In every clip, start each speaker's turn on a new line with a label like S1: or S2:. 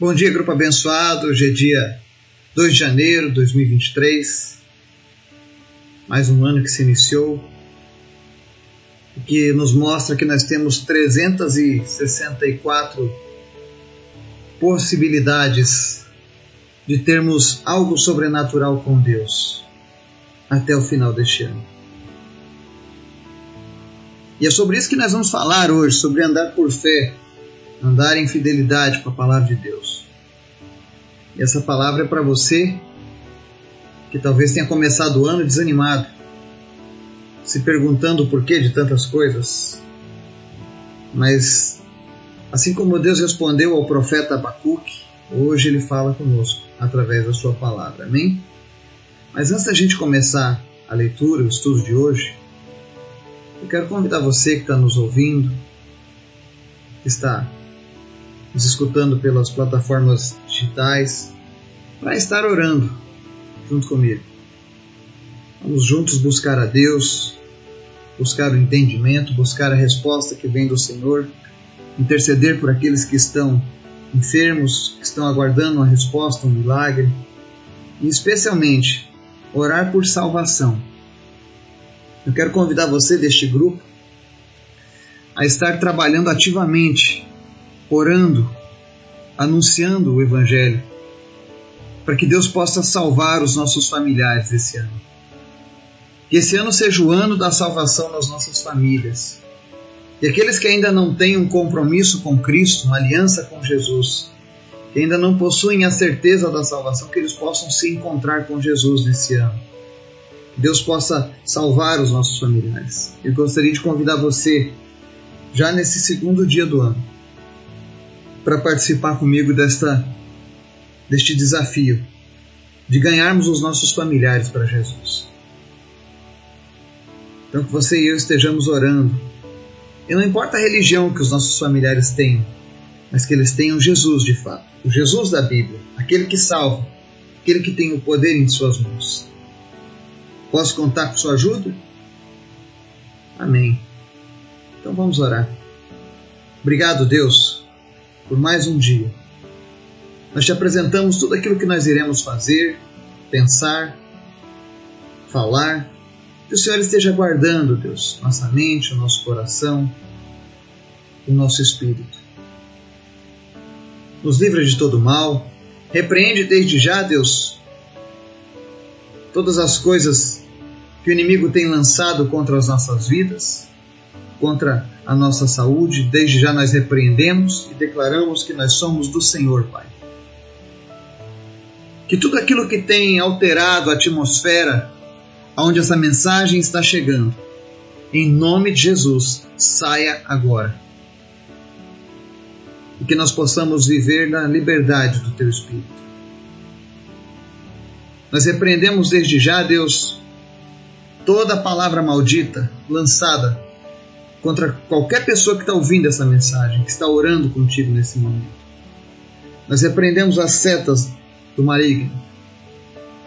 S1: Bom dia, grupo abençoado. Hoje é dia 2 de janeiro de 2023. Mais um ano que se iniciou. Que nos mostra que nós temos 364 possibilidades de termos algo sobrenatural com Deus até o final deste ano. E é sobre isso que nós vamos falar hoje, sobre andar por fé andar em fidelidade com a palavra de Deus. E essa palavra é para você que talvez tenha começado o ano desanimado, se perguntando o porquê de tantas coisas. Mas, assim como Deus respondeu ao profeta Abacuque, hoje ele fala conosco através da sua palavra. Amém? Mas antes da gente começar a leitura, o estudo de hoje, eu quero convidar você que está nos ouvindo, que está nos escutando pelas plataformas digitais, para estar orando junto comigo. Vamos juntos buscar a Deus, buscar o entendimento, buscar a resposta que vem do Senhor, interceder por aqueles que estão enfermos, que estão aguardando uma resposta, um milagre, e especialmente orar por salvação. Eu quero convidar você deste grupo a estar trabalhando ativamente orando, anunciando o Evangelho, para que Deus possa salvar os nossos familiares esse ano. Que esse ano seja o ano da salvação nas nossas famílias. E aqueles que ainda não têm um compromisso com Cristo, uma aliança com Jesus, que ainda não possuem a certeza da salvação, que eles possam se encontrar com Jesus nesse ano. Que Deus possa salvar os nossos familiares. Eu gostaria de convidar você, já nesse segundo dia do ano, para participar comigo desta, deste desafio de ganharmos os nossos familiares para Jesus. Então, que você e eu estejamos orando. E não importa a religião que os nossos familiares tenham, mas que eles tenham Jesus de fato, o Jesus da Bíblia, aquele que salva, aquele que tem o poder em suas mãos. Posso contar com sua ajuda? Amém. Então vamos orar. Obrigado, Deus, por mais um dia. Nós te apresentamos tudo aquilo que nós iremos fazer, pensar, falar. Que o Senhor esteja guardando, Deus, nossa mente, o nosso coração, o nosso espírito. Nos livra de todo mal. Repreende desde já, Deus, todas as coisas que o inimigo tem lançado contra as nossas vidas contra a nossa saúde. Desde já nós repreendemos e declaramos que nós somos do Senhor, Pai. Que tudo aquilo que tem alterado a atmosfera onde essa mensagem está chegando, em nome de Jesus, saia agora. E que nós possamos viver na liberdade do Teu Espírito. Nós repreendemos desde já, Deus, toda palavra maldita lançada contra qualquer pessoa que está ouvindo essa mensagem, que está orando contigo nesse momento. Nós repreendemos as setas do maligno.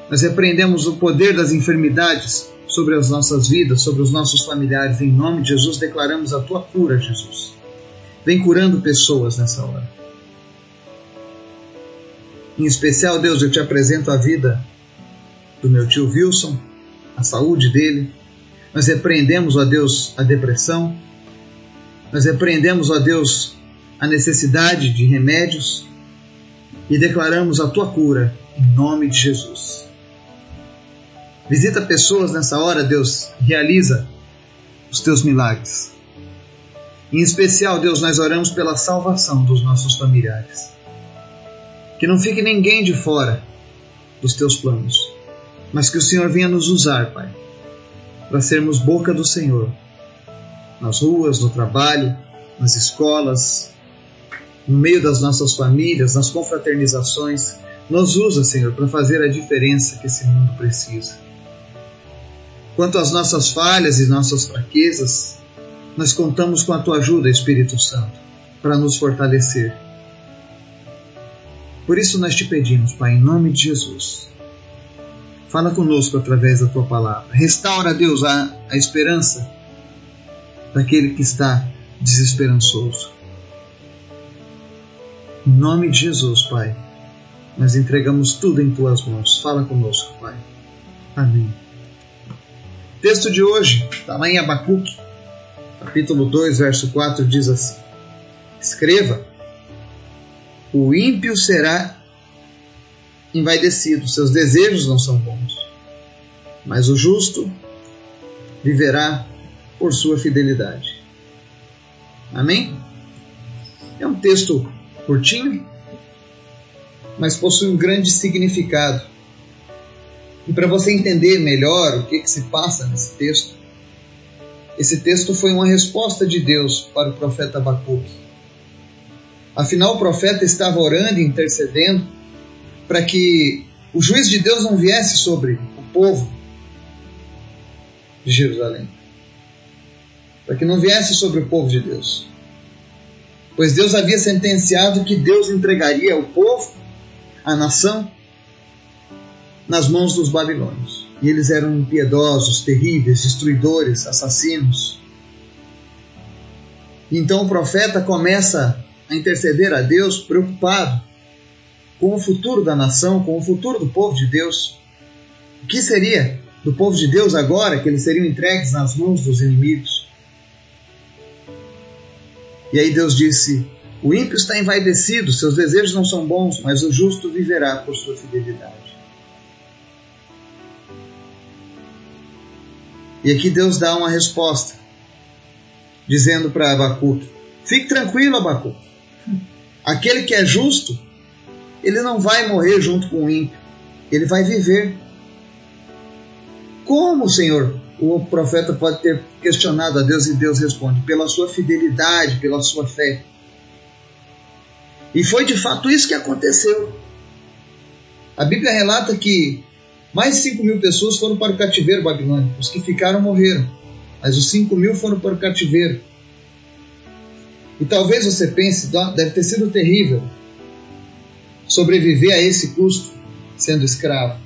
S1: Nós repreendemos o poder das enfermidades sobre as nossas vidas, sobre os nossos familiares. Em nome de Jesus, declaramos a tua cura, Jesus. Vem curando pessoas nessa hora. Em especial, Deus, eu te apresento a vida do meu tio Wilson, a saúde dele, nós repreendemos, ó Deus, a depressão. Nós repreendemos, ó Deus, a necessidade de remédios e declaramos a tua cura em nome de Jesus. Visita pessoas nessa hora, Deus, realiza os teus milagres. Em especial, Deus, nós oramos pela salvação dos nossos familiares. Que não fique ninguém de fora dos teus planos, mas que o Senhor venha nos usar, Pai, para sermos boca do Senhor, nas ruas, no trabalho, nas escolas, no meio das nossas famílias, nas confraternizações. Nos usa, Senhor, para fazer a diferença que esse mundo precisa. Quanto às nossas falhas e nossas fraquezas, nós contamos com a tua ajuda, Espírito Santo, para nos fortalecer. Por isso nós te pedimos, Pai, em nome de Jesus, Fala conosco através da tua palavra. Restaura, Deus, a, a esperança daquele que está desesperançoso. Em nome de Jesus, Pai, nós entregamos tudo em tuas mãos. Fala conosco, Pai. Amém. O texto de hoje está lá em Abacuque, capítulo 2, verso 4, diz assim: Escreva, o ímpio será envaidecido, seus desejos não são bons, mas o justo viverá por sua fidelidade. Amém? É um texto curtinho, mas possui um grande significado. E para você entender melhor o que, que se passa nesse texto, esse texto foi uma resposta de Deus para o profeta Abacuque. Afinal, o profeta estava orando e intercedendo para que o juiz de Deus não viesse sobre o povo de Jerusalém. Para que não viesse sobre o povo de Deus. Pois Deus havia sentenciado que Deus entregaria o povo, a nação, nas mãos dos babilônios. E eles eram impiedosos, terríveis, destruidores, assassinos. Então o profeta começa a interceder a Deus, preocupado com o futuro da nação, com o futuro do povo de Deus. O que seria do povo de Deus agora que eles seriam entregues nas mãos dos inimigos? E aí Deus disse: O ímpio está envaidecido, seus desejos não são bons, mas o justo viverá por sua fidelidade. E aqui Deus dá uma resposta, dizendo para Abacuque: Fique tranquilo, Abacuque. Aquele que é justo, ele não vai morrer junto com o ímpio, ele vai viver. Como, Senhor? O profeta pode ter questionado a Deus e Deus responde: pela sua fidelidade, pela sua fé. E foi de fato isso que aconteceu. A Bíblia relata que mais de 5 mil pessoas foram para o cativeiro babilônico. Os que ficaram morreram, mas os 5 mil foram para o cativeiro. E talvez você pense, deve ter sido terrível sobreviver a esse custo sendo escravo.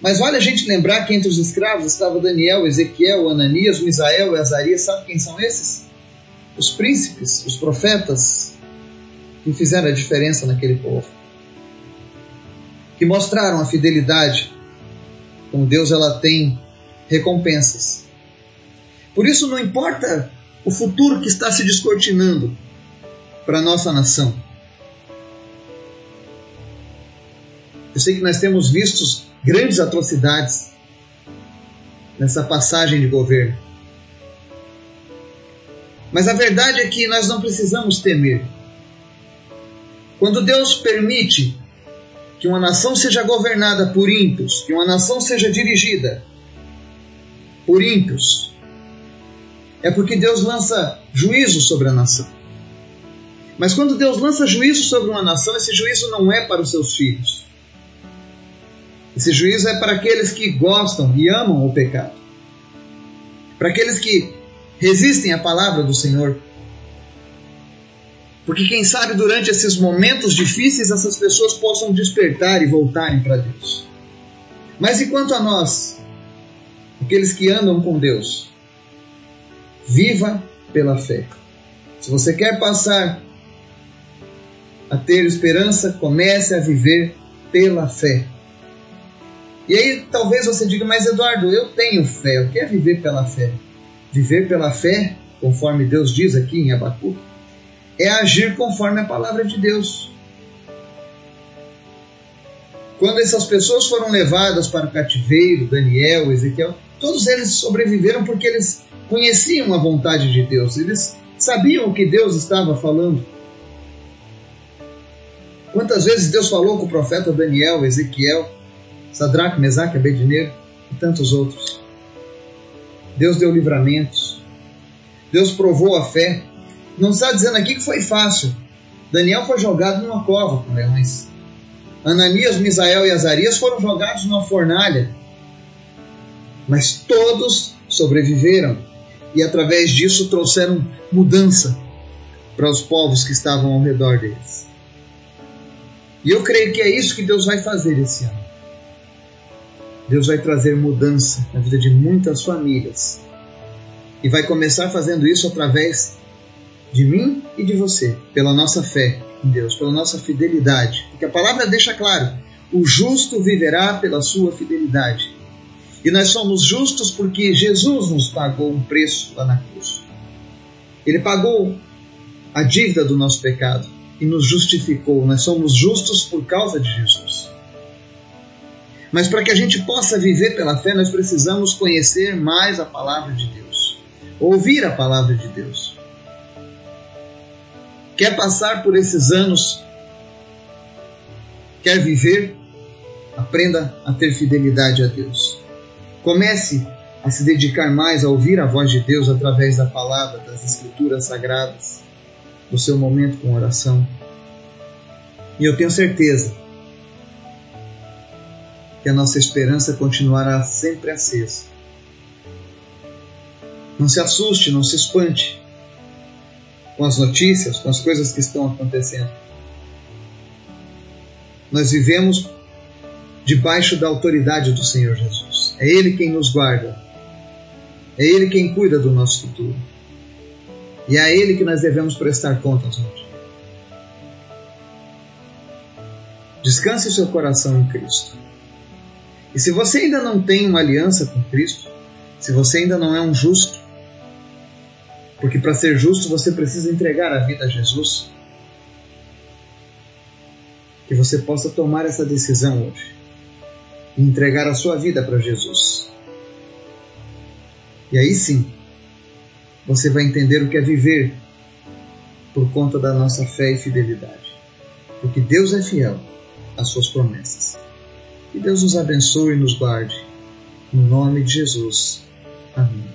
S1: Mas vale a gente lembrar que entre os escravos estava Daniel, Ezequiel, Ananias, Misael e Azarias. Sabe quem são esses? Os príncipes, os profetas que fizeram a diferença naquele povo. Que mostraram a fidelidade. Com Deus ela tem recompensas. Por isso não importa o futuro que está se descortinando, para a nossa nação. Eu sei que nós temos visto grandes atrocidades nessa passagem de governo. Mas a verdade é que nós não precisamos temer. Quando Deus permite que uma nação seja governada por ímpios, que uma nação seja dirigida por ímpios, é porque Deus lança juízo sobre a nação. Mas quando Deus lança juízo sobre uma nação, esse juízo não é para os seus filhos. Esse juízo é para aqueles que gostam e amam o pecado. Para aqueles que resistem à palavra do Senhor. Porque quem sabe durante esses momentos difíceis essas pessoas possam despertar e voltarem para Deus. Mas enquanto a nós, aqueles que andam com Deus, viva pela fé. Se você quer passar a ter esperança, comece a viver pela fé. E aí talvez você diga, mas Eduardo, eu tenho fé, o que é viver pela fé? Viver pela fé, conforme Deus diz aqui em Abacuque, é agir conforme a palavra de Deus. Quando essas pessoas foram levadas para o cativeiro, Daniel, Ezequiel, todos eles sobreviveram porque eles conheciam a vontade de Deus, eles sabiam o que Deus estava falando. Quantas vezes Deus falou com o profeta Daniel, Ezequiel, Sadraque, Mesaque, Abednego e tantos outros. Deus deu livramentos. Deus provou a fé. Não está dizendo aqui que foi fácil. Daniel foi jogado numa cova com leões. Ananias, Misael e Azarias foram jogados numa fornalha. Mas todos sobreviveram e através disso trouxeram mudança para os povos que estavam ao redor deles. E eu creio que é isso que Deus vai fazer esse ano. Deus vai trazer mudança na vida de muitas famílias. E vai começar fazendo isso através de mim e de você, pela nossa fé em Deus, pela nossa fidelidade. Porque a palavra deixa claro: o justo viverá pela sua fidelidade. E nós somos justos porque Jesus nos pagou um preço lá na cruz. Ele pagou a dívida do nosso pecado e nos justificou. Nós somos justos por causa de Jesus. Mas para que a gente possa viver pela fé, nós precisamos conhecer mais a palavra de Deus, ouvir a palavra de Deus. Quer passar por esses anos? Quer viver? Aprenda a ter fidelidade a Deus. Comece a se dedicar mais a ouvir a voz de Deus através da palavra, das escrituras sagradas, do seu momento com oração. E eu tenho certeza que a nossa esperança continuará sempre acesa. Não se assuste, não se espante com as notícias, com as coisas que estão acontecendo. Nós vivemos debaixo da autoridade do Senhor Jesus. É Ele quem nos guarda. É Ele quem cuida do nosso futuro. E é a Ele que nós devemos prestar contas hoje. Descanse seu coração em Cristo. E se você ainda não tem uma aliança com Cristo, se você ainda não é um justo, porque para ser justo você precisa entregar a vida a Jesus, que você possa tomar essa decisão hoje e entregar a sua vida para Jesus. E aí sim, você vai entender o que é viver por conta da nossa fé e fidelidade. Porque Deus é fiel às suas promessas. Que Deus nos abençoe e nos guarde. No nome de Jesus. Amém.